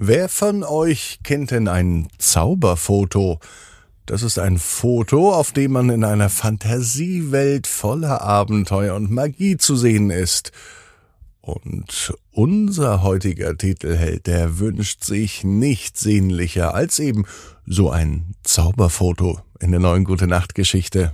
Wer von euch kennt denn ein Zauberfoto? Das ist ein Foto, auf dem man in einer Fantasiewelt voller Abenteuer und Magie zu sehen ist. Und unser heutiger Titelheld, der wünscht sich nichts sehnlicher als eben so ein Zauberfoto in der neuen Gute Nacht Geschichte.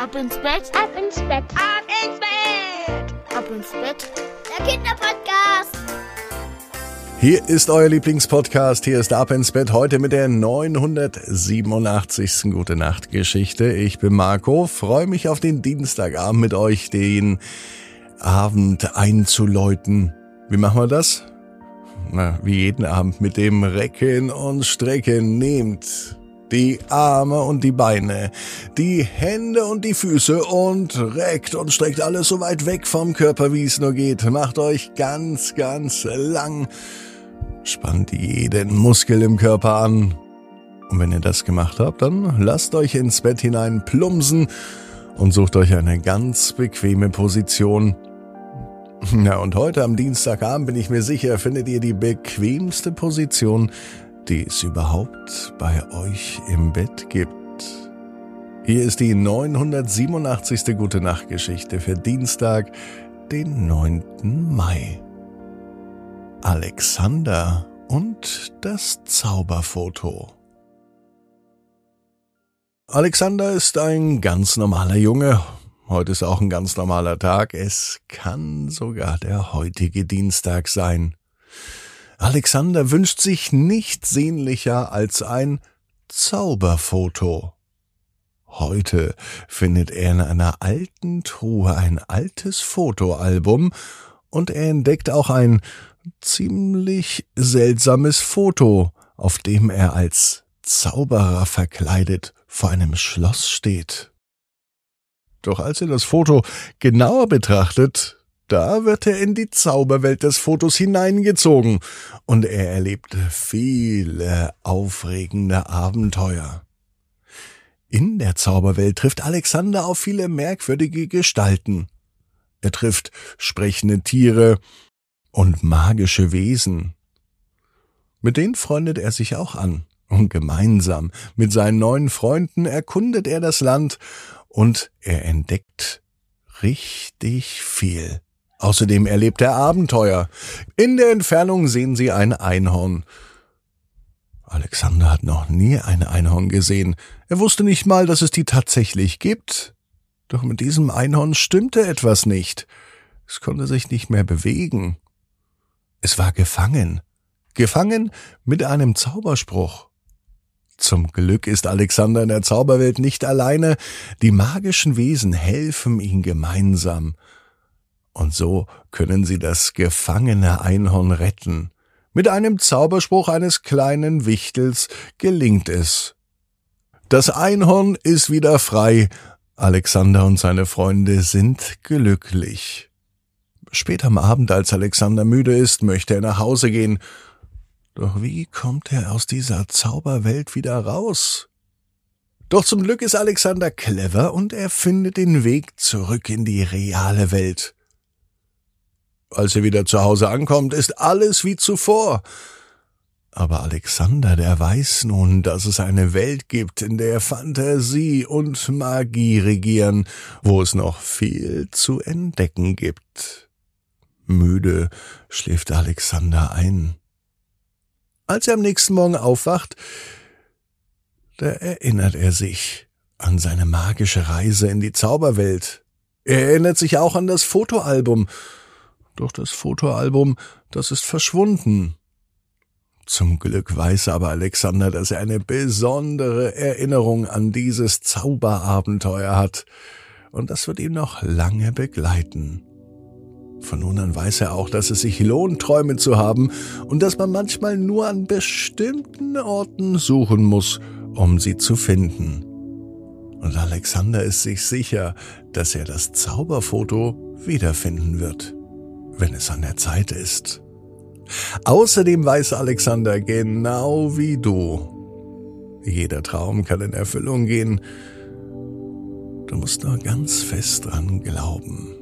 Ab ins Bett, ab ins Bett, ab ins Bett, ab ins Bett. Der Kinderpodcast. Hier ist euer Lieblingspodcast. Hier ist Ab ins Bett heute mit der 987. Gute Nacht Geschichte. Ich bin Marco, freue mich auf den Dienstagabend mit euch, den Abend einzuläuten. Wie machen wir das? Na, wie jeden Abend mit dem Recken und Strecken nehmt die Arme und die Beine, die Hände und die Füße und reckt und streckt alles so weit weg vom Körper, wie es nur geht. Macht euch ganz, ganz lang. Spannt jeden Muskel im Körper an. Und wenn ihr das gemacht habt, dann lasst euch ins Bett hinein plumsen und sucht euch eine ganz bequeme Position. Ja, und heute am Dienstagabend bin ich mir sicher, findet ihr die bequemste Position, die es überhaupt bei euch im Bett gibt. Hier ist die 987. Gute Nacht Geschichte für Dienstag, den 9. Mai. Alexander und das Zauberfoto. Alexander ist ein ganz normaler Junge. Heute ist auch ein ganz normaler Tag. Es kann sogar der heutige Dienstag sein. Alexander wünscht sich nichts sehnlicher als ein Zauberfoto. Heute findet er in einer alten Truhe ein altes Fotoalbum und er entdeckt auch ein ziemlich seltsames Foto, auf dem er als Zauberer verkleidet vor einem Schloss steht. Doch als er das Foto genauer betrachtet, da wird er in die Zauberwelt des Fotos hineingezogen und er erlebt viele aufregende Abenteuer. In der Zauberwelt trifft Alexander auf viele merkwürdige Gestalten. Er trifft sprechende Tiere und magische Wesen. Mit denen freundet er sich auch an, und gemeinsam mit seinen neuen Freunden erkundet er das Land und er entdeckt richtig viel. Außerdem erlebt er Abenteuer. In der Entfernung sehen sie ein Einhorn. Alexander hat noch nie ein Einhorn gesehen. Er wusste nicht mal, dass es die tatsächlich gibt. Doch mit diesem Einhorn stimmte etwas nicht. Es konnte sich nicht mehr bewegen. Es war gefangen. Gefangen mit einem Zauberspruch. Zum Glück ist Alexander in der Zauberwelt nicht alleine. Die magischen Wesen helfen ihm gemeinsam. Und so können sie das gefangene Einhorn retten. Mit einem Zauberspruch eines kleinen Wichtels gelingt es. Das Einhorn ist wieder frei. Alexander und seine Freunde sind glücklich. Spät am Abend, als Alexander müde ist, möchte er nach Hause gehen. Doch wie kommt er aus dieser Zauberwelt wieder raus? Doch zum Glück ist Alexander clever und er findet den Weg zurück in die reale Welt. Als er wieder zu Hause ankommt, ist alles wie zuvor. Aber Alexander, der weiß nun, dass es eine Welt gibt, in der Fantasie und Magie regieren, wo es noch viel zu entdecken gibt. Müde schläft Alexander ein. Als er am nächsten Morgen aufwacht, da erinnert er sich an seine magische Reise in die Zauberwelt. Er erinnert sich auch an das Fotoalbum, doch das Fotoalbum, das ist verschwunden. Zum Glück weiß aber Alexander, dass er eine besondere Erinnerung an dieses Zauberabenteuer hat, und das wird ihn noch lange begleiten. Von nun an weiß er auch, dass es sich lohnt, Träume zu haben und dass man manchmal nur an bestimmten Orten suchen muss, um sie zu finden. Und Alexander ist sich sicher, dass er das Zauberfoto wiederfinden wird wenn es an der Zeit ist. Außerdem weiß Alexander genau wie du, jeder Traum kann in Erfüllung gehen. Du musst nur ganz fest dran glauben.